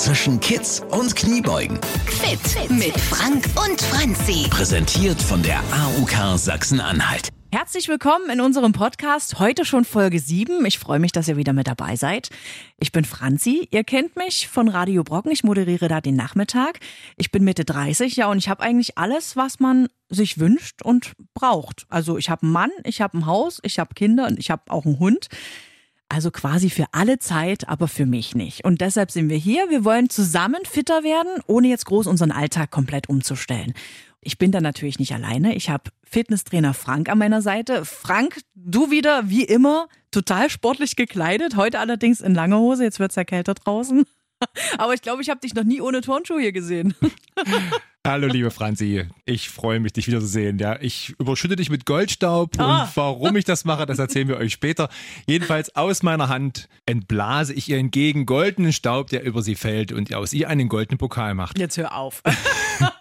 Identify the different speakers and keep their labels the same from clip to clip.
Speaker 1: zwischen Kids und Kniebeugen.
Speaker 2: Fit mit Frank und Franzi.
Speaker 1: Präsentiert von der AUK Sachsen-Anhalt.
Speaker 3: Herzlich willkommen in unserem Podcast. Heute schon Folge 7. Ich freue mich, dass ihr wieder mit dabei seid. Ich bin Franzi. Ihr kennt mich von Radio Brocken. Ich moderiere da den Nachmittag. Ich bin Mitte 30, ja, und ich habe eigentlich alles, was man sich wünscht und braucht. Also ich habe einen Mann, ich habe ein Haus, ich habe Kinder und ich habe auch einen Hund. Also quasi für alle Zeit, aber für mich nicht. Und deshalb sind wir hier. Wir wollen zusammen fitter werden, ohne jetzt groß unseren Alltag komplett umzustellen. Ich bin da natürlich nicht alleine. Ich habe Fitnesstrainer Frank an meiner Seite. Frank, du wieder wie immer total sportlich gekleidet. Heute allerdings in lange Hose. Jetzt wird's ja kälter draußen. Aber ich glaube, ich habe dich noch nie ohne Turnschuhe hier gesehen.
Speaker 4: Hallo, liebe Franzi. Ich freue mich, dich wieder zu sehen. Ja, ich überschütte dich mit Goldstaub
Speaker 3: Ah.
Speaker 4: und warum ich das mache, das erzählen wir euch später. Jedenfalls aus meiner Hand entblase ich ihr entgegen goldenen Staub, der über sie fällt und aus ihr einen goldenen Pokal macht.
Speaker 3: Jetzt hör auf.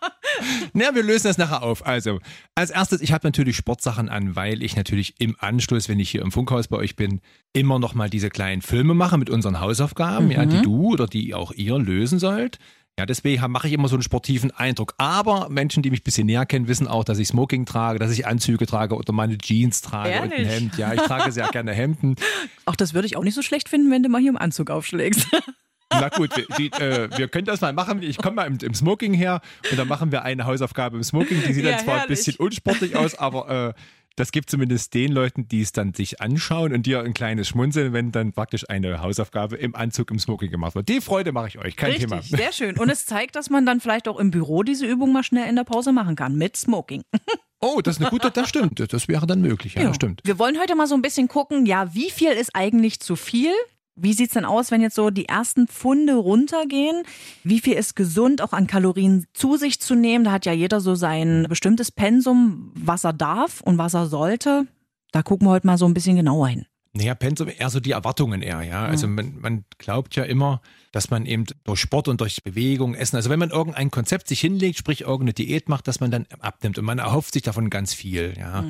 Speaker 4: Na, wir lösen das nachher auf. Also, als erstes, ich habe natürlich Sportsachen an, weil ich natürlich im Anschluss, wenn ich hier im Funkhaus bei euch bin, immer noch mal diese kleinen Filme mache mit unseren Hausaufgaben, ja, die du oder die auch ihr lösen sollt. Ja, deswegen mache ich immer so einen sportiven Eindruck. Aber Menschen, die mich ein bisschen näher kennen, wissen auch, dass ich Smoking trage, dass ich Anzüge trage oder meine Jeans trage und ein
Speaker 3: Ehrlich?
Speaker 4: Hemd. Ja, ich trage sehr gerne Hemden.
Speaker 3: Auch das würde ich auch nicht so schlecht finden, wenn du mal hier im Anzug aufschlägst.
Speaker 4: Na gut, wir, die, äh, wir können das mal machen. Ich komme mal im, im Smoking her und dann machen wir eine Hausaufgabe im Smoking. Die sieht
Speaker 3: Ja,
Speaker 4: dann zwar ein
Speaker 3: herrlich.
Speaker 4: bisschen unsportlich aus, aber äh, das gibt zumindest den Leuten, die es dann sich anschauen und dir ein kleines Schmunzeln, wenn dann praktisch eine Hausaufgabe im Anzug im Smoking gemacht wird. Die Freude mache ich euch, kein
Speaker 3: Richtig,
Speaker 4: Thema.
Speaker 3: sehr schön. Und es zeigt, dass man dann vielleicht auch im Büro diese Übung mal schnell in der Pause machen kann mit Smoking.
Speaker 4: Oh, das ist eine gute, das stimmt. Das wäre dann möglich, ja, das stimmt.
Speaker 3: Wir wollen heute mal so ein bisschen gucken, ja, wie viel ist eigentlich zu viel? Wie sieht's denn aus, wenn jetzt so die ersten Pfunde runtergehen? Wie viel ist gesund, auch an Kalorien zu sich zu nehmen? Da hat ja jeder so sein bestimmtes Pensum, was er darf und was er sollte. Da gucken wir heute mal so ein bisschen genauer hin.
Speaker 4: Naja, Pensum eher so die Erwartungen eher, ja. Also man, man glaubt ja immer, dass man eben durch Sport und durch Bewegung, Essen, also wenn man irgendein Konzept sich hinlegt, sprich irgendeine Diät macht, dass man dann abnimmt und man erhofft sich davon ganz viel, ja.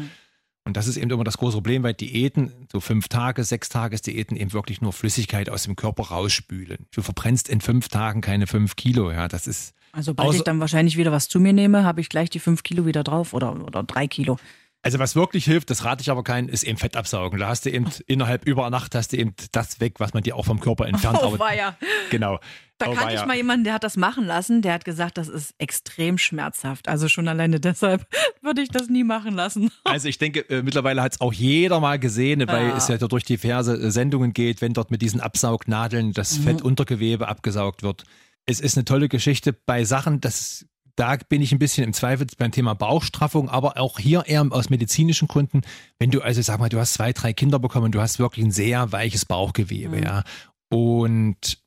Speaker 4: Und das ist eben immer das große Problem, weil Diäten, so fünf Tage, sechs Tages-Diäten eben wirklich nur Flüssigkeit aus dem Körper rausspülen. Du verbrennst in fünf Tagen keine fünf Kilo, ja. Das ist,
Speaker 3: Also sobald ich dann wahrscheinlich wieder was zu mir nehme, habe ich gleich die fünf Kilo wieder drauf oder, oder drei Kilo.
Speaker 4: Also was wirklich hilft, das rate ich aber keinen, ist eben Fett absaugen. Da hast du eben innerhalb über Nacht hast du eben das weg, was man dir auch vom Körper entfernt.
Speaker 3: Oh,
Speaker 4: aber-
Speaker 3: weia.
Speaker 4: Genau.
Speaker 3: Da
Speaker 4: Oh,
Speaker 3: kannte ich mal jemanden, der hat das machen lassen. Der hat gesagt, das ist extrem schmerzhaft. Also schon alleine deshalb würde ich das nie machen lassen.
Speaker 4: Also ich denke, äh, mittlerweile hat es auch jeder mal gesehen, weil
Speaker 3: Ja.
Speaker 4: es ja da durch diverse äh, Sendungen geht, wenn dort mit diesen Absaugnadeln das Fettuntergewebe abgesaugt wird. Es ist eine tolle Geschichte bei Sachen, das da bin ich ein bisschen im Zweifel beim Thema Bauchstraffung, aber auch hier eher aus medizinischen Gründen. Wenn du, also sag mal, du hast zwei, drei Kinder bekommen, du hast wirklich ein sehr weiches Bauchgewebe, ja. Und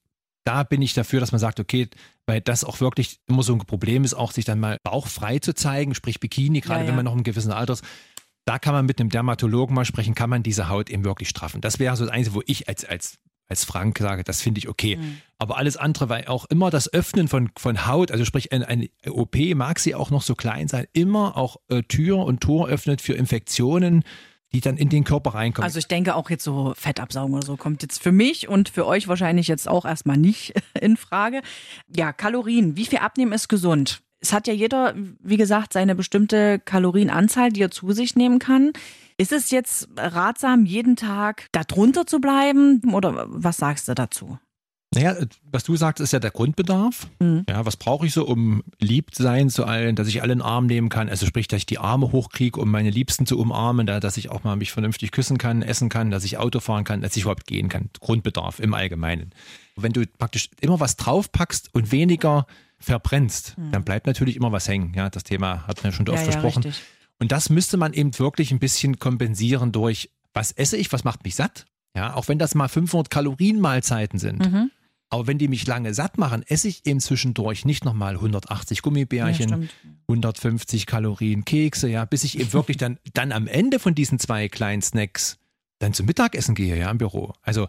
Speaker 4: da bin ich dafür, dass man sagt, okay, weil das auch wirklich immer so ein Problem ist, auch sich dann mal bauchfrei zu zeigen, sprich Bikini, gerade
Speaker 3: Ja, ja.
Speaker 4: wenn man noch im gewissen Alter ist. Da kann man mit einem Dermatologen mal sprechen, kann man diese Haut eben wirklich straffen. Das wäre so das Einzige, wo ich als, als, als Frank sage, das finde ich okay.
Speaker 3: Mhm.
Speaker 4: Aber alles andere, weil auch immer das Öffnen von, von Haut, also sprich eine, eine OP mag sie auch noch so klein sein, immer auch äh, Tür und Tor öffnet für Infektionen, die dann in den Körper reinkommen.
Speaker 3: Also ich denke auch jetzt so Fettabsaugen oder so kommt jetzt für mich und für euch wahrscheinlich jetzt auch erstmal nicht in Frage. Ja, Kalorien. Wie viel abnehmen ist gesund? Es hat ja jeder, wie gesagt, seine bestimmte Kalorienanzahl, die er zu sich nehmen kann. Ist es jetzt ratsam, jeden Tag da drunter zu bleiben? Oder was sagst du dazu?
Speaker 4: Naja, was du sagst, ist ja der Grundbedarf.
Speaker 3: Mhm.
Speaker 4: Ja, was brauche ich so, um lieb sein zu allen, dass ich alle in den Arm nehmen kann? Also sprich, dass ich die Arme hochkriege, um meine Liebsten zu umarmen, da, dass ich auch mal mich vernünftig küssen kann, essen kann, dass ich Auto fahren kann, dass ich überhaupt gehen kann. Grundbedarf im Allgemeinen. Wenn du praktisch immer was draufpackst und weniger verbrennst, dann bleibt natürlich immer was hängen. Ja, das Thema hatten wir schon oft
Speaker 3: Mhm. Ja, ja,
Speaker 4: besprochen.
Speaker 3: richtig.
Speaker 4: Und das müsste man eben wirklich ein bisschen kompensieren durch, was esse ich, was macht mich satt? Ja, auch wenn das mal 500 Kalorien Mahlzeiten sind.
Speaker 3: Mhm.
Speaker 4: Aber wenn die mich lange satt machen, esse ich eben zwischendurch nicht nochmal 180
Speaker 3: Ja,
Speaker 4: Gummibärchen,
Speaker 3: stimmt.
Speaker 4: 150 Kalorien Kekse, ja, bis ich eben wirklich dann, dann am Ende von diesen zwei kleinen Snacks dann zum Mittagessen gehe, ja, im Büro. Also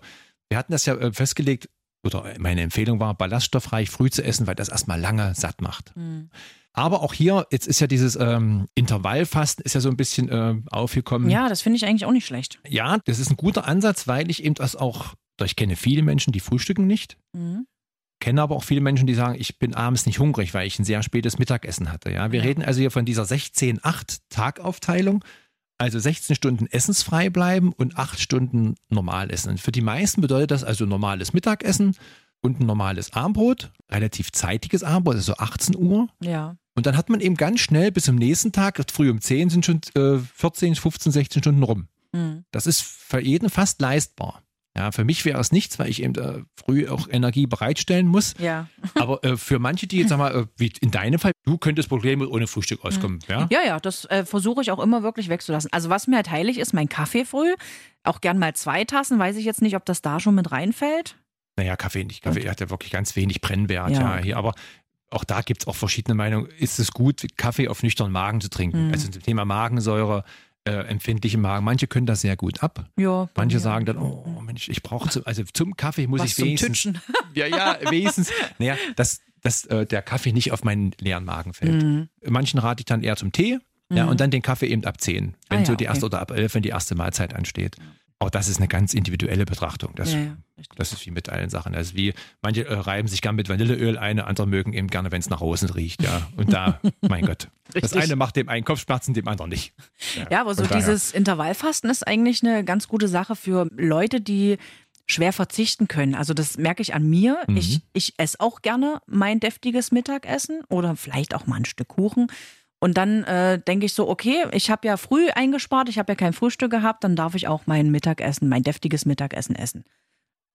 Speaker 4: wir hatten das ja äh, festgelegt, oder meine Empfehlung war, ballaststoffreich früh zu essen, weil das erstmal lange satt macht.
Speaker 3: Mhm.
Speaker 4: Aber auch hier, jetzt ist ja dieses ähm, Intervallfasten ist ja so ein bisschen äh, aufgekommen.
Speaker 3: Ja, das finde ich eigentlich auch nicht schlecht.
Speaker 4: ja, das ist ein guter Ansatz, weil ich eben das auch, ich kenne viele Menschen, die frühstücken nicht.
Speaker 3: Mhm.
Speaker 4: kenne aber auch viele Menschen, die sagen, ich bin abends nicht hungrig, weil ich ein sehr spätes Mittagessen hatte. Ja, wir
Speaker 3: Ja.
Speaker 4: reden also hier von dieser 16-8-Tagaufteilung. Also 16 Stunden essensfrei bleiben und 8 Stunden normal essen. Und für die meisten bedeutet das also normales Mittagessen und ein normales Abendbrot, relativ zeitiges Abendbrot, also so 18 Uhr.
Speaker 3: Ja.
Speaker 4: Und dann hat man eben ganz schnell bis zum nächsten Tag, früh um 10 sind schon äh, 14, 15, 16 Stunden rum.
Speaker 3: Mhm.
Speaker 4: Das ist für jeden fast leistbar. Ja, für mich wäre es nichts, weil ich eben äh, früh auch Energie bereitstellen muss.
Speaker 3: Ja.
Speaker 4: Aber äh, für manche, die jetzt sag mal, äh, wie in deinem Fall, du könntest problemlos ohne Frühstück auskommen. Ja?
Speaker 3: Ja, ja, das äh, versuche ich auch immer wirklich wegzulassen. Also was mir halt heilig ist, mein Kaffee früh. Auch gern mal zwei Tassen. Weiß ich jetzt nicht, ob das da schon mit reinfällt.
Speaker 4: Naja, Kaffee nicht. Kaffee hat ja wirklich ganz wenig Brennwert.
Speaker 3: Ja,
Speaker 4: Ja, hier, aber auch da gibt es auch verschiedene Meinungen. Ist es gut, Kaffee auf nüchternen Magen zu trinken?
Speaker 3: Mhm.
Speaker 4: Also zum Thema Magensäure, äh, empfindliche Magen. Manche können das sehr gut ab.
Speaker 3: Ja.
Speaker 4: Manche
Speaker 3: mir.
Speaker 4: sagen dann, oh Mensch, ich brauche zum, also zum Kaffee muss
Speaker 3: Was
Speaker 4: ich
Speaker 3: zum
Speaker 4: wenigstens.
Speaker 3: Tütschen.
Speaker 4: Ja, ja, wenigstens. Naja, dass, dass äh, der Kaffee nicht auf meinen leeren Magen fällt.
Speaker 3: Mhm.
Speaker 4: Manchen rate ich dann eher zum Tee. Ja,
Speaker 3: Mhm.
Speaker 4: und dann den Kaffee eben ab 10, wenn
Speaker 3: Ah ja,
Speaker 4: so die
Speaker 3: okay.
Speaker 4: erste oder ab 11, wenn die erste Mahlzeit ansteht. Auch das ist eine ganz individuelle Betrachtung. Das,
Speaker 3: Ja, ja,
Speaker 4: das ist wie mit allen Sachen. Also wie manche äh, reiben sich gern mit Vanilleöl ein, andere mögen eben gerne, wenn es nach Rosen riecht. Ja, und da, mein Gott, das
Speaker 3: Richtig.
Speaker 4: eine macht dem einen Kopfschmerzen, dem anderen nicht.
Speaker 3: Ja, aber so
Speaker 4: daher.
Speaker 3: dieses Intervallfasten ist eigentlich eine ganz gute Sache für Leute, die schwer verzichten können. Also das merke ich an mir.
Speaker 4: Mhm.
Speaker 3: Ich, ich esse auch gerne mein deftiges Mittagessen oder vielleicht auch mal ein Stück Kuchen. Und dann äh, denke ich so, okay, ich habe ja früh eingespart, ich habe ja kein Frühstück gehabt, dann darf ich auch mein Mittagessen, mein deftiges Mittagessen essen.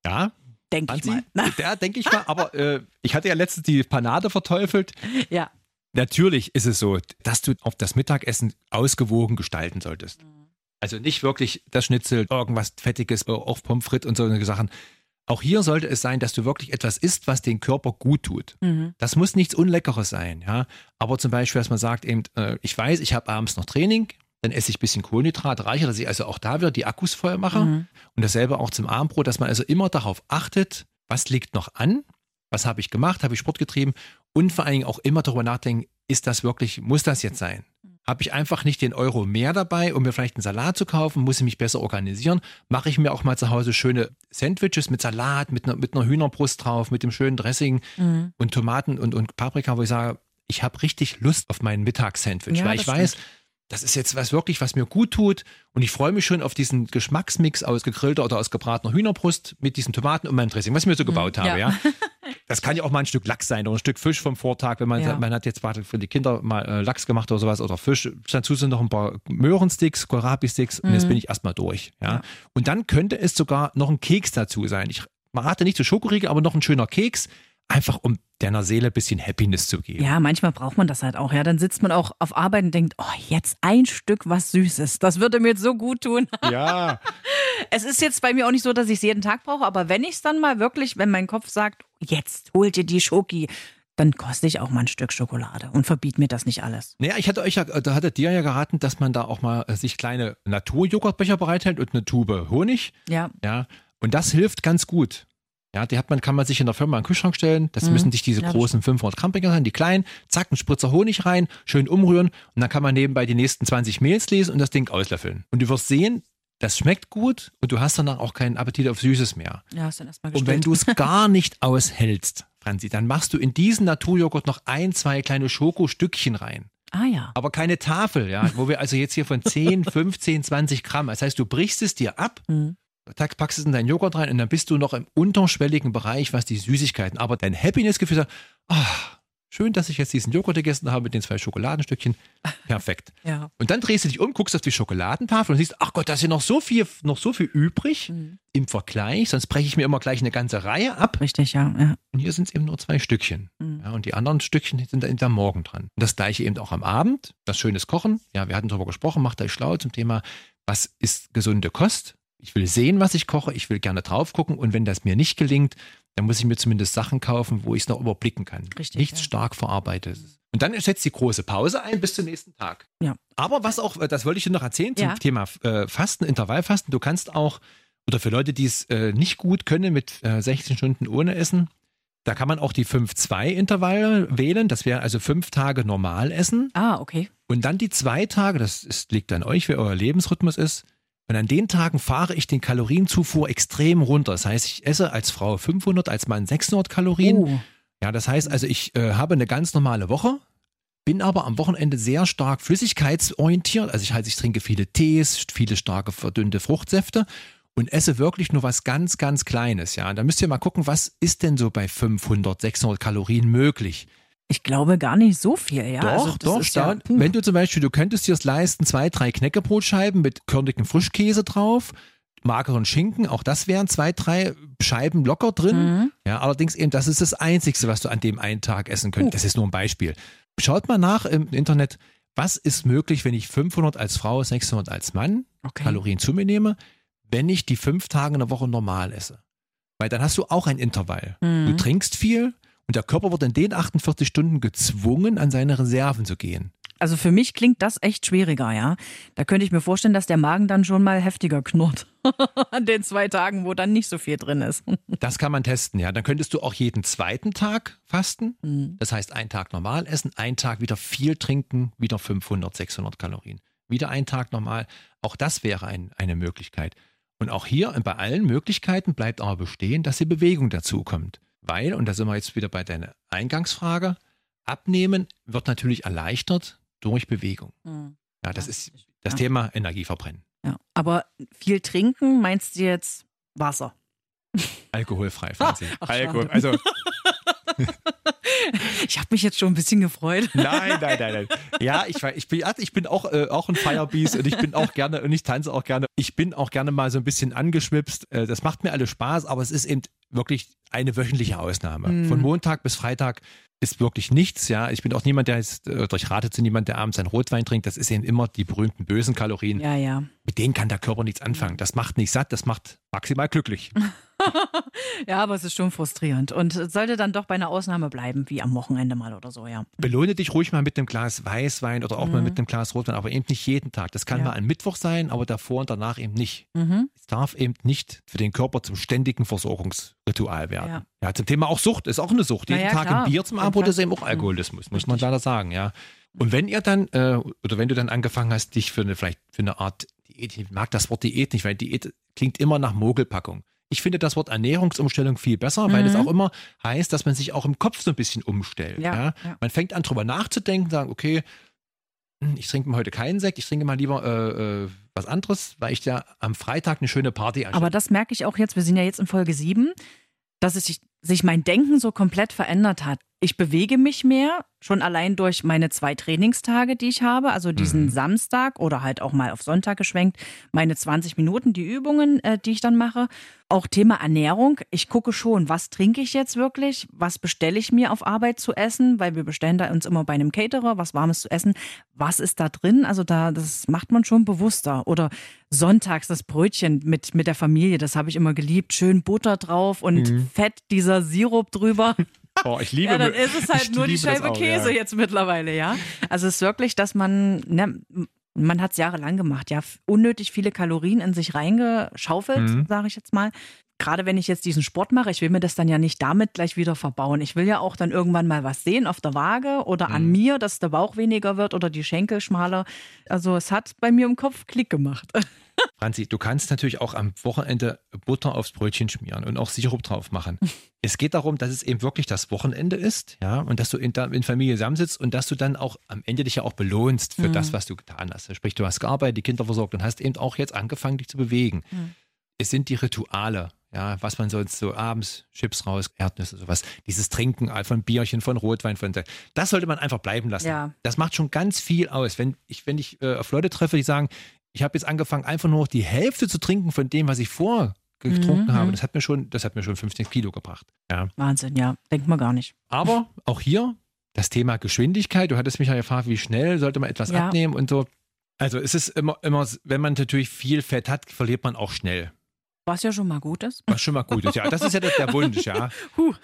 Speaker 4: Ja,
Speaker 3: Denke ich mal.
Speaker 4: ja, denke ich mal. Aber äh, ich hatte ja letztens die Panade verteufelt.
Speaker 3: Ja.
Speaker 4: Natürlich ist es so, dass du auf das Mittagessen ausgewogen gestalten solltest.
Speaker 3: Mhm.
Speaker 4: Also nicht wirklich das Schnitzel, irgendwas Fettiges, äh, auch Pommes frites und so eine Sachen. Auch hier sollte es sein, dass du wirklich etwas isst, was den Körper gut tut.
Speaker 3: Mhm.
Speaker 4: Das muss nichts Unleckeres sein, ja. Aber zum Beispiel, dass man sagt, eben, äh, ich weiß, ich habe abends noch Training, dann esse ich ein bisschen Kohlenhydrat reicher, dass ich also auch da wieder die Akkus voll mache.
Speaker 3: Mhm.
Speaker 4: Und dasselbe auch zum Abendbrot, dass man also immer darauf achtet, was liegt noch an, was habe ich gemacht, habe ich Sport getrieben und vor allen Dingen auch immer darüber nachdenken, ist das wirklich, muss das jetzt sein? Habe ich einfach nicht den Euro mehr dabei, um mir vielleicht einen Salat zu kaufen? Muss ich mich besser organisieren? Mache ich mir auch mal zu Hause schöne Sandwiches mit Salat, mit einer, mit einer Hühnerbrust drauf, mit dem schönen Dressing
Speaker 3: Mhm.
Speaker 4: und Tomaten und, und Paprika, wo ich sage, ich habe richtig Lust auf mein Mittagssandwich,
Speaker 3: Ja,
Speaker 4: weil ich weiß, das ist jetzt was wirklich, was mir gut tut. Und ich freue mich schon auf diesen Geschmacksmix aus gegrillter oder aus gebratener Hühnerbrust mit diesen Tomaten und meinem Dressing, was ich mir so gebaut habe.
Speaker 3: Mhm. ja.
Speaker 4: Ja. Das kann ja auch mal ein Stück Lachs sein oder ein Stück Fisch vom Vortag, wenn man
Speaker 3: Ja.
Speaker 4: sagt, man hat jetzt gerade für die Kinder mal äh, Lachs gemacht oder sowas oder Fisch. Dazu sind noch ein paar Möhrensticks, Kohlrabi-Sticks und jetzt
Speaker 3: Mhm.
Speaker 4: bin ich erstmal durch. Ja.
Speaker 3: Ja.
Speaker 4: Und dann könnte es sogar noch ein Keks dazu sein. Ich rate nicht zu Schokoriegel, aber noch ein schöner Keks, einfach um deiner Seele ein bisschen Happiness zu geben.
Speaker 3: Ja, manchmal braucht man das halt auch. Ja, dann sitzt man auch auf Arbeit und denkt, oh, jetzt ein Stück was Süßes. Das würde mir jetzt so gut tun.
Speaker 4: Ja.
Speaker 3: Es ist jetzt bei mir auch nicht so, dass ich es jeden Tag brauche, aber wenn ich es dann mal wirklich, wenn mein Kopf sagt, jetzt hol dir die Schoki, dann koste ich auch mal ein Stück Schokolade und verbiet mir das nicht alles.
Speaker 4: Naja, ich hatte euch ja, da hatte dir ja geraten, dass man da auch mal äh, sich kleine Naturjoghurtbecher bereithält und eine Tube Honig.
Speaker 3: Ja,
Speaker 4: Ja. Und das hilft ganz gut. Ja, die hat man, kann man sich in der Firma in den Kühlschrank stellen. Das
Speaker 3: Mhm.
Speaker 4: müssen nicht diese
Speaker 3: Ja,
Speaker 4: großen 500 Gramm Becher sein, die kleinen. Zack, ein Spritzer Honig rein, schön umrühren und dann kann man nebenbei die nächsten 20 Mails lesen und das Ding auslöffeln. Und du wirst sehen, das schmeckt gut und du hast danach auch keinen Appetit auf Süßes mehr.
Speaker 3: ja, ist dann erstmal
Speaker 4: Und wenn du es gar nicht aushältst, Franzi, dann machst du in diesen Naturjoghurt noch ein, zwei kleine Schokostückchen rein.
Speaker 3: Ah ja.
Speaker 4: Aber keine Tafel, ja, wo wir also jetzt hier von 10, 15, 20 Gramm. Das heißt, du brichst es dir ab,
Speaker 3: Mhm.
Speaker 4: packst es in deinen Joghurt rein und dann bist du noch im unterschwelligen Bereich, was die Süßigkeiten. Aber dein Happiness-Gefühl sagt, ah, schön, dass ich jetzt diesen Joghurt gegessen habe mit den zwei Schokoladenstückchen. Perfekt.
Speaker 3: Ja.
Speaker 4: Und dann drehst du dich um, guckst auf die Schokoladentafel und siehst, ach Gott, da ist ja noch so viel, noch so viel übrig
Speaker 3: Mhm.
Speaker 4: im Vergleich. Sonst breche ich mir immer gleich eine ganze Reihe ab.
Speaker 3: Richtig, ja. ja.
Speaker 4: Und hier sind es eben nur zwei Stückchen.
Speaker 3: Mhm.
Speaker 4: Ja, und die anderen Stückchen sind da am Morgen dran. Und das gleiche eben auch am Abend. Das schönes Kochen. Ja, wir hatten darüber gesprochen, macht euch schlau zum Thema, was ist gesunde Kost? Ich will sehen, was ich koche. Ich will gerne drauf gucken. Und wenn das mir nicht gelingt, dann muss ich mir zumindest Sachen kaufen, wo ich es noch überblicken kann.
Speaker 3: Richtig,
Speaker 4: Nichts
Speaker 3: ja.
Speaker 4: stark verarbeitetes. Und dann setzt die große Pause ein bis zum nächsten Tag.
Speaker 3: Ja.
Speaker 4: Aber was auch, das wollte ich dir noch erzählen zum
Speaker 3: Ja.
Speaker 4: Thema äh, Fasten, Intervallfasten. Du kannst auch, oder für Leute, die es äh, nicht gut können mit äh, 16 Stunden ohne Essen, da kann man auch die 5-2-Intervalle wählen. Das wäre also fünf Tage normal essen.
Speaker 3: Ah, okay.
Speaker 4: Und dann die zwei Tage, das ist, liegt an euch, wie euer Lebensrhythmus ist, Und an den Tagen fahre ich den Kalorienzufuhr extrem runter. Das heißt, ich esse als Frau 500, als Mann 600 Kalorien.
Speaker 3: Oh.
Speaker 4: Ja, das heißt also, ich äh, habe eine ganz normale Woche, bin aber am Wochenende sehr stark flüssigkeitsorientiert. Also ich, halt, ich trinke viele Tees, viele starke verdünnte Fruchtsäfte und esse wirklich nur was ganz, ganz Kleines. Ja, und da müsst ihr mal gucken, was ist denn so bei 500, 600 Kalorien möglich?
Speaker 3: Ich glaube gar nicht so viel, ja.
Speaker 4: Doch,
Speaker 3: also
Speaker 4: doch,
Speaker 3: ist ja,
Speaker 4: da, wenn du zum Beispiel, du könntest dir es leisten, zwei, drei Knäckebrotscheiben mit körnigem Frischkäse drauf, mageren Schinken, auch das wären zwei, drei Scheiben locker drin.
Speaker 3: Mhm.
Speaker 4: Ja, allerdings eben, das ist das Einzige, was du an dem einen Tag essen könntest. Das ist nur ein Beispiel. Schaut mal nach im Internet, was ist möglich, wenn ich 500 als Frau, 600 als Mann
Speaker 3: Okay.
Speaker 4: Kalorien zu mir nehme, wenn ich die fünf Tage in der Woche normal esse. Weil dann hast du auch ein Intervall.
Speaker 3: Mhm.
Speaker 4: Du trinkst viel und der Körper wird in den 48 Stunden gezwungen, an seine Reserven zu gehen.
Speaker 3: Also für mich klingt das echt schwieriger, ja. Da könnte ich mir vorstellen, dass der Magen dann schon mal heftiger knurrt. An den zwei Tagen, wo dann nicht so viel drin ist.
Speaker 4: Das kann man testen, ja. Dann könntest du auch jeden zweiten Tag fasten.
Speaker 3: Mhm.
Speaker 4: Das heißt, einen Tag normal essen, einen Tag wieder viel trinken, wieder 500, 600 Kalorien. Wieder einen Tag normal. Auch das wäre ein, eine Möglichkeit. Und auch hier bei allen Möglichkeiten bleibt aber bestehen, dass die Bewegung dazu kommt. Weil, und da sind wir jetzt wieder bei deiner Eingangsfrage, Abnehmen wird natürlich erleichtert durch Bewegung. Ja, das
Speaker 3: Ja,
Speaker 4: ist das
Speaker 3: ja.
Speaker 4: Thema Energieverbrennen.
Speaker 3: Ja. Aber viel trinken meinst du jetzt Wasser?
Speaker 4: Alkoholfrei, Franzi. Alkohol. Also
Speaker 3: Ich habe mich jetzt schon ein bisschen gefreut.
Speaker 4: Nein, nein, nein, nein. Ja, ich, ich bin, ich bin auch, äh, auch ein Firebeast und ich bin auch gerne, und ich tanze auch gerne. Ich bin auch gerne mal so ein bisschen angeschwipst. Äh, das macht mir alles Spaß, aber es ist eben wirklich eine wöchentliche Ausnahme.
Speaker 3: Mhm.
Speaker 4: Von Montag bis Freitag ist wirklich nichts, ja. Ich bin auch niemand, der jetzt, äh, oder ich rate zu niemand, der abends einen Rotwein trinkt. Das ist eben immer die berühmten bösen Kalorien.
Speaker 3: Ja, ja.
Speaker 4: Mit denen kann der Körper nichts anfangen. Das macht nicht satt, das macht maximal glücklich.
Speaker 3: Ja, aber es ist schon frustrierend. Und es sollte dann doch bei einer Ausnahme bleiben, wie am Wochenende mal oder so, ja.
Speaker 4: Belohne dich ruhig mal mit einem Glas Weißwein oder auch mal mit einem Glas Rotwein, aber eben nicht jeden Tag. Das kann
Speaker 3: Mhm. Ja.
Speaker 4: mal ein Mittwoch sein, aber davor und danach eben nicht.
Speaker 3: Mhm.
Speaker 4: Es darf eben nicht für den Körper zum ständigen Versorgungsritual werden.
Speaker 3: Ja.
Speaker 4: Ja, zum Thema auch Sucht ist auch eine Sucht. Jeden
Speaker 3: ja,
Speaker 4: Tag
Speaker 3: klar.
Speaker 4: ein Bier zum Abendbrot
Speaker 3: Fall.
Speaker 4: ist eben auch Alkoholismus, muss man leider sagen, ja. Und wenn ihr dann, äh, oder wenn du dann angefangen hast, dich für eine, vielleicht für eine Art Diät, ich mag das Wort Diät nicht, weil Diät klingt immer nach Mogelpackung. Ich finde das Wort Ernährungsumstellung viel besser, weil es
Speaker 3: Mhm.
Speaker 4: auch immer heißt, dass man sich auch im Kopf so ein bisschen umstellt.
Speaker 3: Ja,
Speaker 4: Ja,
Speaker 3: ja.
Speaker 4: Man fängt an, drüber nachzudenken, sagen, okay, hm, ich trinke mal heute keinen Sekt, ich trinke mal lieber äh, äh, was anderes, weil ich ja am Freitag eine schöne Party anstelle.
Speaker 3: Aber das merke ich auch jetzt, wir sind ja jetzt in Folge 7, dass es sich, sich mein Denken so komplett verändert hat. Ich bewege mich mehr, schon allein durch meine zwei Trainingstage, die ich habe, also diesen
Speaker 4: Mhm.
Speaker 3: Samstag oder halt auch mal auf Sonntag geschwenkt, meine 20 Minuten, die Übungen, äh, die ich dann mache. Auch Thema Ernährung. Ich gucke schon, was trinke ich jetzt wirklich? Was bestelle ich mir auf Arbeit zu essen? Weil wir bestellen da uns immer bei einem Caterer was Warmes zu essen. Was ist da drin? Also da, das macht man schon bewusster. Oder sonntags das Brötchen mit, mit der Familie, das habe ich immer geliebt. Schön Butter drauf und
Speaker 4: Mhm.
Speaker 3: Fett, dieser Sirup drüber.
Speaker 4: Oh, ich liebe
Speaker 3: Ja, dann ist es halt nur die Scheibe Käse jetzt mittlerweile, ja. Also es ist wirklich, dass man, ne, man hat es jahrelang gemacht, ja, unnötig viele Kalorien in sich reingeschaufelt,
Speaker 4: Mhm.
Speaker 3: sage ich jetzt mal. Gerade wenn ich jetzt diesen Sport mache, ich will mir das dann ja nicht damit gleich wieder verbauen. Ich will ja auch dann irgendwann mal was sehen auf der Waage oder an
Speaker 4: Mhm.
Speaker 3: mir, dass der Bauch weniger wird oder die Schenkel schmaler. Also es hat bei mir im Kopf Klick gemacht.
Speaker 4: Franzi, du kannst natürlich auch am Wochenende Butter aufs Brötchen schmieren und auch Sirup drauf machen. es geht darum, dass es eben wirklich das Wochenende ist, ja, und dass du in, in Familie zusammensitzt und dass du dann auch am Ende dich ja auch belohnst für
Speaker 3: Mhm.
Speaker 4: das, was du getan hast. Sprich, du hast gearbeitet, die Kinder versorgt und hast eben auch jetzt angefangen, dich zu bewegen.
Speaker 3: Mhm.
Speaker 4: Es sind die Rituale, ja, was man sonst so abends, Chips raus, Erdnüsse, sowas, dieses Trinken von Bierchen, von Rotwein, von das sollte man einfach bleiben lassen.
Speaker 3: Ja.
Speaker 4: Das macht schon ganz viel aus. Wenn ich, wenn ich äh, auf Leute treffe, die sagen, ich habe jetzt angefangen, einfach nur noch die Hälfte zu trinken von dem, was ich vorher getrunken
Speaker 3: Mhm.
Speaker 4: habe. Das hat mir schon, das hat mir schon 15 Kilo gebracht. Ja.
Speaker 3: Wahnsinn, ja. Denkt man gar nicht.
Speaker 4: Aber auch hier das Thema Geschwindigkeit. Du hattest mich ja gefragt, wie schnell sollte man etwas
Speaker 3: Ja.
Speaker 4: abnehmen und so. Also es ist immer, immer, wenn man natürlich viel Fett hat, verliert man auch schnell.
Speaker 3: Was ja schon mal gut ist.
Speaker 4: Was schon mal gut ist, ja. Das ist ja der, der Wunsch, ja.
Speaker 3: Huh.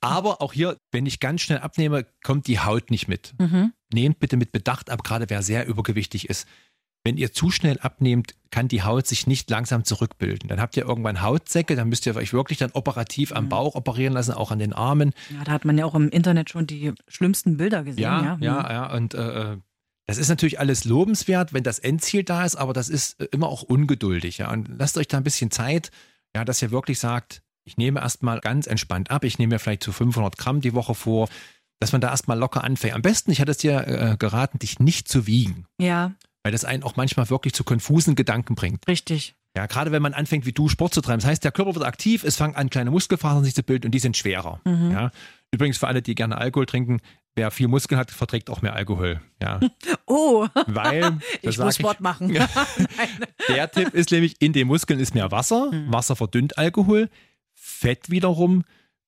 Speaker 4: Aber auch hier, wenn ich ganz schnell abnehme, kommt die Haut nicht mit.
Speaker 3: Mhm.
Speaker 4: Nehmt bitte mit Bedacht ab, gerade wer sehr übergewichtig ist. Wenn ihr zu schnell abnehmt, kann die Haut sich nicht langsam zurückbilden. Dann habt ihr irgendwann Hautsäcke, dann müsst ihr euch wirklich dann operativ am
Speaker 3: Mhm.
Speaker 4: Bauch operieren lassen, auch an den Armen.
Speaker 3: Ja, da hat man ja auch im Internet schon die schlimmsten Bilder gesehen.
Speaker 4: Ja,
Speaker 3: Ja,
Speaker 4: ja, ja. Und äh, Das ist natürlich alles lobenswert, wenn das Endziel da ist, aber das ist äh, immer auch ungeduldig. Ja? Und lasst euch da ein bisschen Zeit, ja, dass ihr wirklich sagt, ich nehme erstmal ganz entspannt ab, ich nehme mir vielleicht zu so 500 Gramm die Woche vor, dass man da erstmal locker anfängt. Am besten, ich hatte es dir äh, geraten, dich nicht zu wiegen.
Speaker 3: Ja.
Speaker 4: Weil das einen auch manchmal wirklich zu konfusen Gedanken bringt.
Speaker 3: Richtig.
Speaker 4: Ja, gerade wenn man anfängt, wie du Sport zu treiben. Das heißt, der Körper wird aktiv, es fangen an, kleine Muskelfasern sich zu bilden und die sind schwerer. Mhm. Ja. Übrigens für alle, die gerne Alkohol trinken, wer viel Muskeln hat, verträgt auch mehr Alkohol. Ja.
Speaker 3: Oh,
Speaker 4: weil
Speaker 3: ich muss Sport
Speaker 4: ich,
Speaker 3: machen.
Speaker 4: der Tipp ist nämlich, in den Muskeln ist mehr Wasser. Mhm. Wasser verdünnt Alkohol. Fett wiederum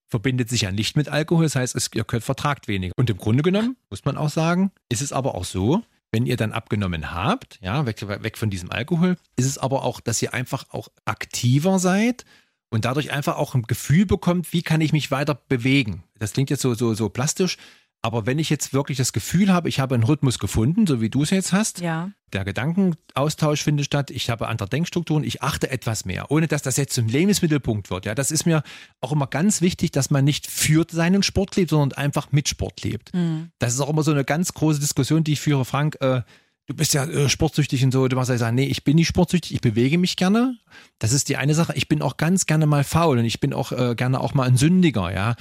Speaker 4: verbindet sich ja nicht mit Alkohol. Das heißt, es, ihr könnt vertragt weniger. Und im Grunde genommen, muss man auch sagen, ist es aber auch so, wenn ihr dann abgenommen habt, ja, weg, weg von diesem Alkohol, ist es aber auch, dass ihr einfach auch aktiver seid und dadurch einfach auch ein Gefühl bekommt, wie kann ich mich weiter bewegen. Das klingt jetzt so, so, so plastisch, aber wenn ich jetzt wirklich das Gefühl habe, ich habe einen Rhythmus gefunden, so wie du es jetzt hast,
Speaker 3: ja.
Speaker 4: der Gedankenaustausch findet statt, ich habe andere Denkstrukturen, ich achte etwas mehr, ohne dass das jetzt zum Lebensmittelpunkt wird. Ja, das ist mir auch immer ganz wichtig, dass man nicht für seinen Sport lebt, sondern einfach mit Sport lebt. Mhm. Das ist auch immer so eine ganz große Diskussion, die ich führe, Frank. Äh, du bist ja äh, sportsüchtig und so, du machst ja sagen, nee, ich bin nicht sportsüchtig, ich bewege mich gerne. Das ist die eine Sache. Ich bin auch ganz gerne mal faul und ich bin auch äh, gerne auch mal ein Sündiger, ja.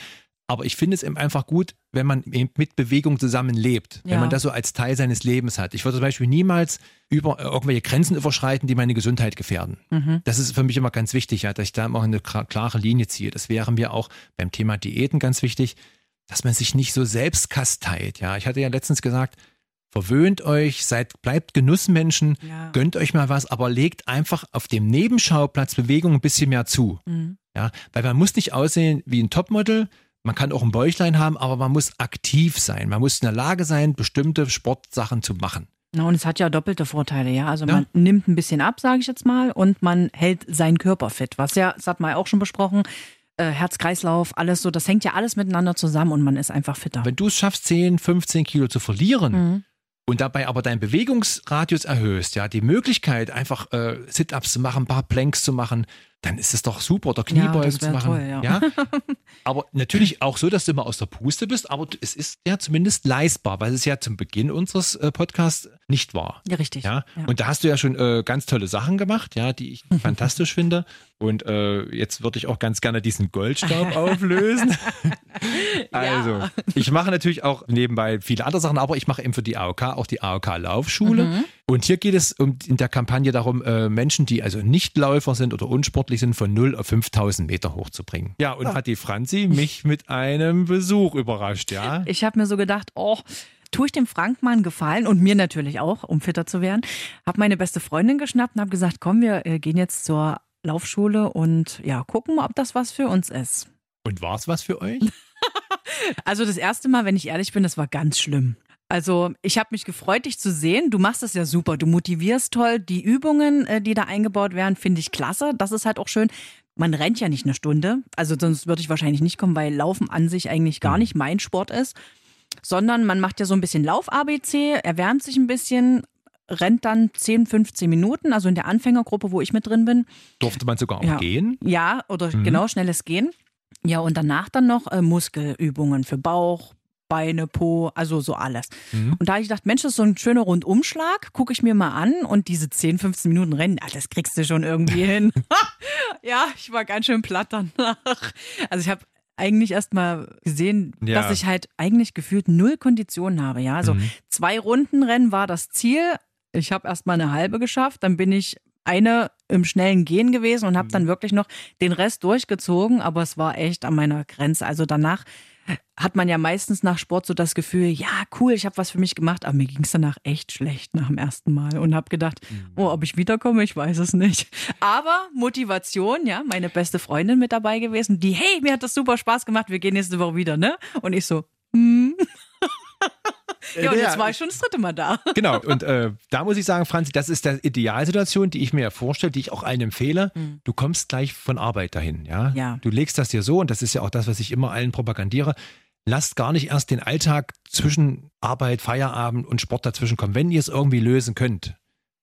Speaker 4: Aber ich finde es eben einfach gut, wenn man mit Bewegung zusammenlebt, ja. wenn man das so als Teil seines Lebens hat. Ich würde zum Beispiel niemals über äh, irgendwelche Grenzen überschreiten, die meine Gesundheit gefährden. Mhm. Das ist für mich immer ganz wichtig, ja, dass ich da immer eine klare Linie ziehe. Das wäre mir auch beim Thema Diäten ganz wichtig, dass man sich nicht so selbst kasteit. Ja, ich hatte ja letztens gesagt, verwöhnt euch, seid, bleibt Genussmenschen, ja. gönnt euch mal was, aber legt einfach auf dem Nebenschauplatz Bewegung ein bisschen mehr zu. Mhm. Ja, weil man muss nicht aussehen wie ein Topmodel, man kann auch ein Bäuchlein haben, aber man muss aktiv sein. Man muss in der Lage sein, bestimmte Sportsachen zu machen.
Speaker 3: Na, und es hat ja doppelte Vorteile, ja. Also ja. man nimmt ein bisschen ab, sage ich jetzt mal, und man hält seinen Körper fit. Was ja, das hat man ja auch schon besprochen, äh, Herz-Kreislauf, alles so, das hängt ja alles miteinander zusammen und man ist einfach fitter.
Speaker 4: Wenn du es schaffst, 10, 15 Kilo zu verlieren, mhm und dabei aber deinen Bewegungsradius erhöhst, ja, die Möglichkeit, einfach äh, Sit-Ups zu machen, ein paar Planks zu machen, dann ist es doch super, oder Kniebeugen ja, zu machen. Toll, ja. ja. Aber natürlich auch so, dass du immer aus der Puste bist, aber es ist ja zumindest leistbar, weil es ja zum Beginn unseres äh, Podcasts nicht war.
Speaker 3: Ja, richtig.
Speaker 4: Ja? ja. Und da hast du ja schon äh, ganz tolle Sachen gemacht, ja, die ich fantastisch finde. Und äh, jetzt würde ich auch ganz gerne diesen Goldstaub auflösen. also, ja. ich mache natürlich auch nebenbei viele andere Sachen, aber ich mache eben für die AOK auch die AOK-Laufschule. Mhm. Und hier geht es um in der Kampagne darum, äh, Menschen, die also nicht Läufer sind oder unsportlich sind, von 0 auf 5000 Meter hochzubringen. Ja, und ja. hat die Franzi mich mit einem Besuch überrascht, ja?
Speaker 3: Ich habe mir so gedacht, oh, tue ich dem Frank mal einen Gefallen und mir natürlich auch, um fitter zu werden. Habe meine beste Freundin geschnappt und habe gesagt, komm, wir äh, gehen jetzt zur Laufschule und ja, gucken, ob das was für uns ist.
Speaker 4: Und war es was für euch?
Speaker 3: also das erste Mal, wenn ich ehrlich bin, das war ganz schlimm. Also ich habe mich gefreut, dich zu sehen. Du machst das ja super. Du motivierst toll. Die Übungen, äh, die da eingebaut werden, finde ich klasse. Das ist halt auch schön. Man rennt ja nicht eine Stunde. Also sonst würde ich wahrscheinlich nicht kommen, weil Laufen an sich eigentlich gar mhm. nicht mein Sport ist. Sondern man macht ja so ein bisschen Lauf-ABC, erwärmt sich ein bisschen, rennt dann 10, 15 Minuten, also in der Anfängergruppe, wo ich mit drin bin.
Speaker 4: Durfte man sogar auch
Speaker 3: ja.
Speaker 4: gehen?
Speaker 3: Ja, oder mhm. genau, schnelles Gehen. Ja, und danach dann noch äh, Muskelübungen für Bauch, Beine, Po, also so alles. Mhm. Und da habe ich gedacht, Mensch, das ist so ein schöner Rundumschlag, gucke ich mir mal an und diese 10, 15 Minuten Rennen, ah, das kriegst du schon irgendwie hin. ja, ich war ganz schön platt danach. Also ich habe eigentlich erst mal gesehen, ja. dass ich halt eigentlich gefühlt null Konditionen habe. Ja, also mhm. zwei Rundenrennen war das Ziel. Ich habe erst mal eine halbe geschafft, dann bin ich eine im schnellen Gehen gewesen und habe dann mhm. wirklich noch den Rest durchgezogen, aber es war echt an meiner Grenze. Also danach hat man ja meistens nach Sport so das Gefühl, ja, cool, ich habe was für mich gemacht, aber mir ging es danach echt schlecht nach dem ersten Mal und habe gedacht, mhm. oh, ob ich wiederkomme, ich weiß es nicht. Aber Motivation, ja, meine beste Freundin mit dabei gewesen, die, hey, mir hat das super Spaß gemacht, wir gehen nächste Woche wieder, ne? Und ich so, hm. Ja, und jetzt war ich schon das dritte Mal da.
Speaker 4: Genau, und äh, da muss ich sagen, Franzi, das ist die Idealsituation, die ich mir vorstelle, die ich auch allen empfehle. Mhm. Du kommst gleich von Arbeit dahin, ja?
Speaker 3: ja?
Speaker 4: Du legst das dir so, und das ist ja auch das, was ich immer allen propagandiere. Lasst gar nicht erst den Alltag zwischen Arbeit, Feierabend und Sport dazwischen kommen, wenn ihr es irgendwie lösen könnt.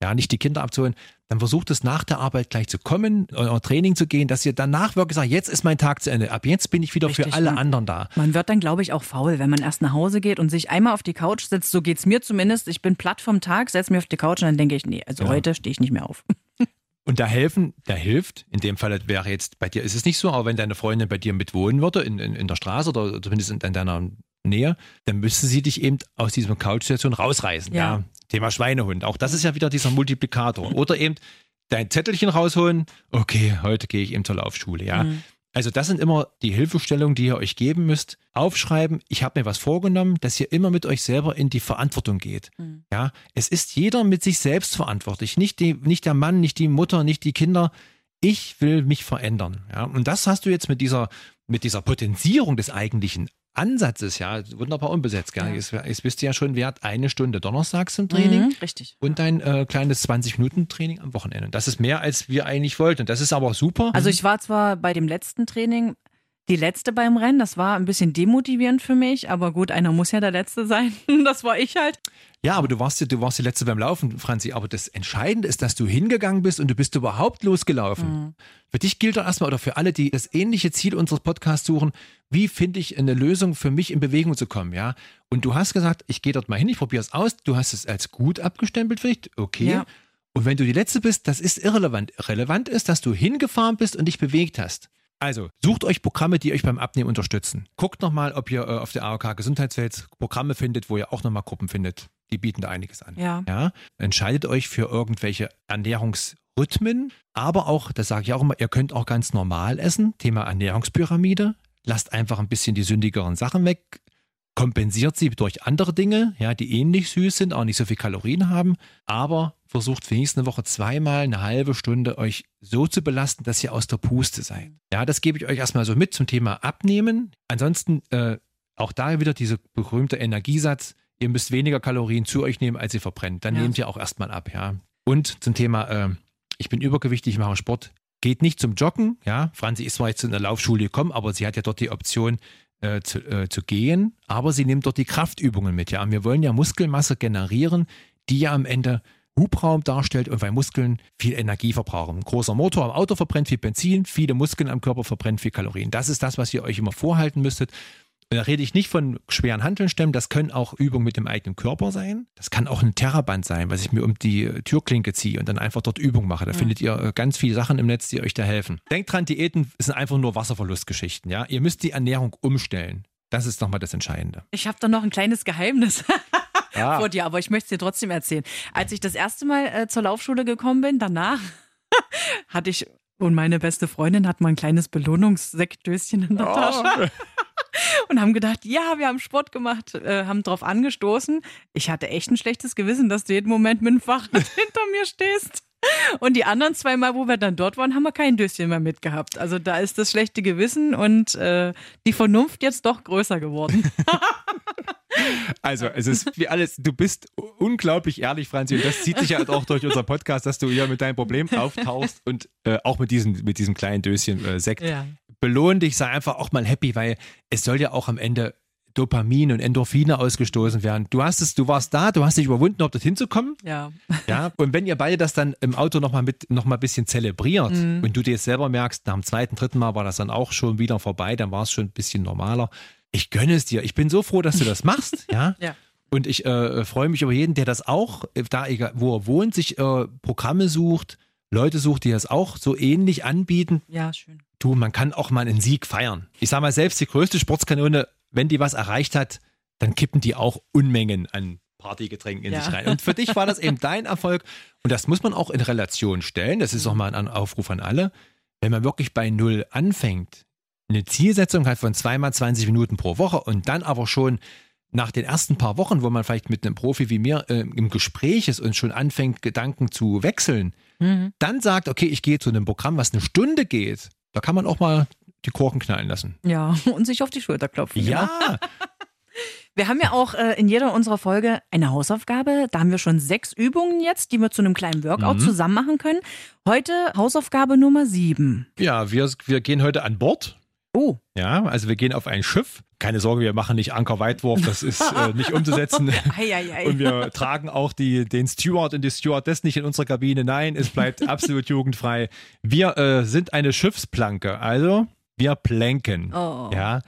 Speaker 4: Ja, nicht die Kinder abzuholen, dann versucht es nach der Arbeit gleich zu kommen, euer Training zu gehen, dass ihr danach wirklich sagt, jetzt ist mein Tag zu Ende. Ab jetzt bin ich wieder
Speaker 3: Richtig,
Speaker 4: für alle
Speaker 3: ja.
Speaker 4: anderen da.
Speaker 3: Man wird dann, glaube ich, auch faul, wenn man erst nach Hause geht und sich einmal auf die Couch setzt. So geht's mir zumindest. Ich bin platt vom Tag, setze mich auf die Couch und dann denke ich, nee, also
Speaker 4: Ja.
Speaker 3: heute stehe ich nicht mehr auf.
Speaker 4: Und da helfen, da hilft, in dem Fall wäre jetzt, bei dir ist es nicht so, aber wenn deine Freundin bei dir mitwohnen würde, in, in, in der Straße oder zumindest in, in deiner Nähe, dann müsste sie dich eben aus dieser Couch-Situation rausreißen. Ja.
Speaker 3: Ja.
Speaker 4: Thema Schweinehund. Auch das ist ja wieder dieser Multiplikator. Oder eben dein Zettelchen rausholen, okay, heute gehe ich eben zur Laufschule, ja. Also das sind immer die Hilfestellungen, die ihr euch geben müsst. Aufschreiben, ich habe mir was vorgenommen, dass ihr immer mit euch selber in die Verantwortung geht. Ja, es ist jeder mit sich selbst verantwortlich, nicht, die, nicht der Mann, nicht die Mutter, nicht die Kinder. Ich will mich verändern. Ja, und das hast du jetzt mit dieser, mit dieser Potenzierung des eigentlichen Ansatzes, ja, wunderbar umbesetzt. Gell?
Speaker 3: Ja.
Speaker 4: Jetzt, jetzt bist du ja schon wert eine Stunde donnerstags im Training
Speaker 3: Mhm, richtig.
Speaker 4: und dein äh, kleines 20-Minuten-Training am Wochenende. Das ist mehr, als wir eigentlich wollten. Das ist aber auch super.
Speaker 3: Also ich war zwar bei dem letzten Training die letzte beim Rennen, das war ein bisschen demotivierend für mich, aber gut, einer muss ja der letzte sein. Das war ich halt.
Speaker 4: Ja, aber du warst, du warst die letzte beim Laufen, Franzi. Aber das Entscheidende ist, dass du hingegangen bist und du bist überhaupt losgelaufen. Für dich gilt doch erstmal oder für alle, die das ähnliche Ziel unseres Podcasts suchen, wie finde ich eine Lösung für mich in Bewegung zu kommen, ja? Und du hast gesagt, ich gehe dort mal hin, ich probiere es aus. Du hast es als gut abgestempelt vielleicht, okay.
Speaker 3: Ja.
Speaker 4: Und wenn du die letzte bist, das ist irrelevant. Relevant ist, dass du hingefahren bist und dich bewegt hast. Also, sucht euch Programme, die euch beim Abnehmen unterstützen. Guckt nochmal, ob ihr äh, auf der AOK Gesundheitswelt Programme findet, wo ihr auch nochmal Gruppen findet. Die bieten da einiges an.
Speaker 3: Ja.
Speaker 4: ja. Entscheidet euch für irgendwelche Ernährungsrhythmen, aber auch, das sage ich auch immer, ihr könnt auch ganz normal essen. Thema Ernährungspyramide. Lasst einfach ein bisschen die sündigeren Sachen weg. Kompensiert sie durch andere Dinge, ja, die ähnlich süß sind, auch nicht so viel Kalorien haben, aber versucht wenigstens eine Woche zweimal eine halbe Stunde euch so zu belasten, dass ihr aus der Puste seid. Ja, das gebe ich euch erstmal so mit zum Thema Abnehmen. Ansonsten äh, auch da wieder dieser berühmte Energiesatz, ihr müsst weniger Kalorien zu euch nehmen, als ihr verbrennt. Dann
Speaker 3: Ja.
Speaker 4: nehmt ihr auch erstmal ab, ja. Und zum Thema, äh, ich bin übergewichtig, ich mache Sport. Geht nicht zum Joggen, ja. Franzi ist zwar jetzt in der Laufschule gekommen, aber sie hat ja dort die Option, äh, zu, äh, zu gehen, aber sie nimmt dort die Kraftübungen mit. Ja, und wir wollen ja Muskelmasse generieren, die ja am Ende Hubraum darstellt und weil Muskeln viel Energie verbrauchen. Ein großer Motor am Auto verbrennt viel Benzin, viele Muskeln am Körper verbrennen viel Kalorien. Das ist das, was ihr euch immer vorhalten müsstet. Da rede ich nicht von schweren Hanteln stemmen, das können auch Übungen mit dem eigenen Körper sein. Das kann auch ein Terraband sein, was ich mir um die äh, Türklinke ziehe und dann einfach dort Übungen mache. Da findet ihr äh, ganz viele Sachen im Netz, die euch da helfen. Denkt dran, Diäten sind einfach nur Wasserverlustgeschichten. Ja? Ihr müsst die Ernährung umstellen. Das ist nochmal das Entscheidende.
Speaker 3: Ich habe da noch ein kleines Geheimnis
Speaker 4: Ja.
Speaker 3: vor dir, aber ich möchte es dir trotzdem erzählen. Als ich das erste Mal äh, zur Laufschule gekommen bin, danach hatte ich und meine beste Freundin hat mal ein kleines Belohnungssektdöschen in der Tasche und haben gedacht, ja, wir haben Sport gemacht, äh, haben drauf angestoßen. Ich hatte echt ein schlechtes Gewissen, dass du jeden Moment mit dem Fahrrad hinter mir stehst. Und die anderen zwei Mal, wo wir dann dort waren, haben wir kein Döschen mehr mitgehabt. Also da ist das schlechte Gewissen und äh, die Vernunft jetzt doch größer geworden.
Speaker 4: Also, es ist wie alles, du bist unglaublich ehrlich, Franzi, und das zieht sich ja auch durch unser Podcast, dass du hier mit deinem Problem auftauchst und äh, auch mit diesem, mit diesem kleinen Döschen äh, Sekt.
Speaker 3: Ja.
Speaker 4: Belohn dich, sei einfach auch mal happy, weil es soll ja auch am Ende Dopamin und Endorphine ausgestoßen werden. Du hast es, du warst da, du hast dich überwunden, um dorthin zu kommen.
Speaker 3: Ja.
Speaker 4: Ja, und wenn ihr beide das dann im Auto nochmal mit noch mal ein bisschen zelebriert und du dir jetzt selber merkst, nach dem zweiten, dritten Mal war das dann auch schon wieder vorbei, dann war es schon ein bisschen normaler. Ich gönne es dir. Ich bin so froh, dass du das machst. ja.
Speaker 3: Ja.
Speaker 4: Und ich äh, freue mich über jeden, der das auch, äh, da egal, wo er wohnt, sich äh, Programme sucht, Leute sucht, die das auch so ähnlich anbieten.
Speaker 3: Ja, schön.
Speaker 4: Du, man kann auch mal einen Sieg feiern. Ich sag mal, selbst die größte Sportskanone, wenn die was erreicht hat, dann kippen die auch Unmengen an Partygetränken in
Speaker 3: Ja.
Speaker 4: sich rein. Und für dich war das eben dein Erfolg. Und das muss man auch in Relation stellen. Das ist auch mal ein Aufruf an alle. Wenn man wirklich bei Null anfängt, eine Zielsetzung hat von zweimal 20 Minuten pro Woche und dann aber schon nach den ersten paar Wochen, wo man vielleicht mit einem Profi wie mir äh, im Gespräch ist und schon anfängt, Gedanken zu wechseln, dann sagt, okay, ich gehe zu einem Programm, was eine Stunde geht, da kann man auch mal die Korken knallen lassen.
Speaker 3: Ja, und sich auf die Schulter klopfen.
Speaker 4: Ja,
Speaker 3: Wir haben ja auch äh, in jeder unserer Folge eine Hausaufgabe. Da haben wir schon sechs Übungen jetzt, die wir zu einem kleinen Workout zusammen machen können. Heute Hausaufgabe Nummer sieben.
Speaker 4: ja wir, wir gehen heute an Bord.
Speaker 3: Oh,
Speaker 4: Ja, also wir gehen auf ein Schiff. Keine Sorge, wir machen nicht Ankerweitwurf, das ist äh, nicht umzusetzen.
Speaker 3: ei, ei, ei.
Speaker 4: Und wir tragen auch die, den Steward und die Stewardess nicht in unserer Kabine. Nein, es bleibt absolut jugendfrei. Wir äh, sind eine Schiffsplanke, also wir planken.
Speaker 3: Oh,
Speaker 4: ja.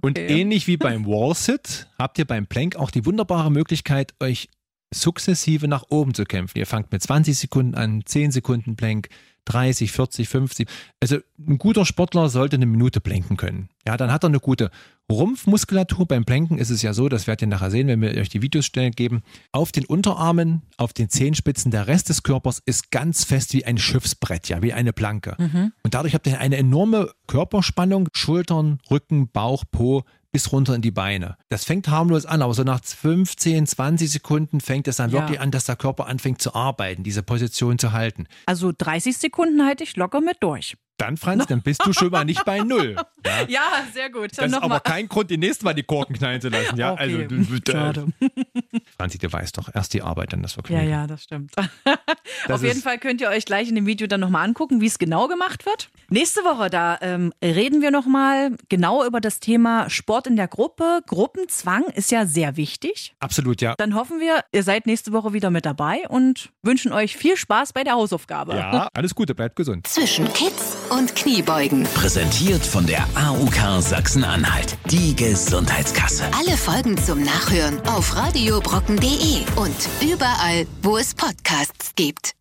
Speaker 4: Und
Speaker 3: okay.
Speaker 4: ähnlich wie beim Wallsit habt ihr beim Plank auch die wunderbare Möglichkeit, euch sukzessive nach oben zu kämpfen. Ihr fangt mit 20 Sekunden an, 10 Sekunden Plank, 30, 40, 50. Also ein guter Sportler sollte eine Minute planken können. Ja, dann hat er eine gute Rumpfmuskulatur. Beim Planken ist es ja so, das werdet ihr nachher sehen, wenn wir euch die Videos schnell geben. Auf den Unterarmen, auf den Zehenspitzen, der Rest des Körpers ist ganz fest wie ein Schiffsbrett, ja, wie eine Planke. Und dadurch habt ihr eine enorme Körperspannung, Schultern, Rücken, Bauch, Po, bis runter in die Beine. Das fängt harmlos an, aber so nach 15, 20 Sekunden fängt es dann
Speaker 3: Ja.
Speaker 4: wirklich an, dass der Körper anfängt zu arbeiten, diese Position zu halten.
Speaker 3: Also 30 Sekunden halte ich locker mit durch.
Speaker 4: Dann, Franz, dann bist du schon mal nicht bei Null. Ja?
Speaker 3: Ja, sehr gut.
Speaker 4: Das ist aber kein Grund, die nächste Mal die Korken knallen zu lassen. Ja,
Speaker 3: Okay,
Speaker 4: also, du, du,
Speaker 3: schade.
Speaker 4: Franzi, du weißt doch, erst die Arbeit, dann das
Speaker 3: Ja,
Speaker 4: Vergnügen.
Speaker 3: ja, das stimmt.
Speaker 4: Das
Speaker 3: Auf jeden Fall könnt ihr euch gleich in dem Video dann nochmal angucken, wie es genau gemacht wird. Nächste Woche, da ähm, reden wir nochmal genau über das Thema Sport in der Gruppe. Gruppenzwang ist ja sehr wichtig.
Speaker 4: Absolut, ja.
Speaker 3: Dann hoffen wir, ihr seid nächste Woche wieder mit dabei und wünschen euch viel Spaß bei der Hausaufgabe.
Speaker 4: Ja, alles Gute, bleibt gesund.
Speaker 2: Zwischen Kids und Kniebeugen.
Speaker 1: Präsentiert von der AUK Sachsen-Anhalt. Die Gesundheitskasse.
Speaker 2: Alle Folgen zum Nachhören auf radiobrocken.de und überall, wo es Podcasts gibt.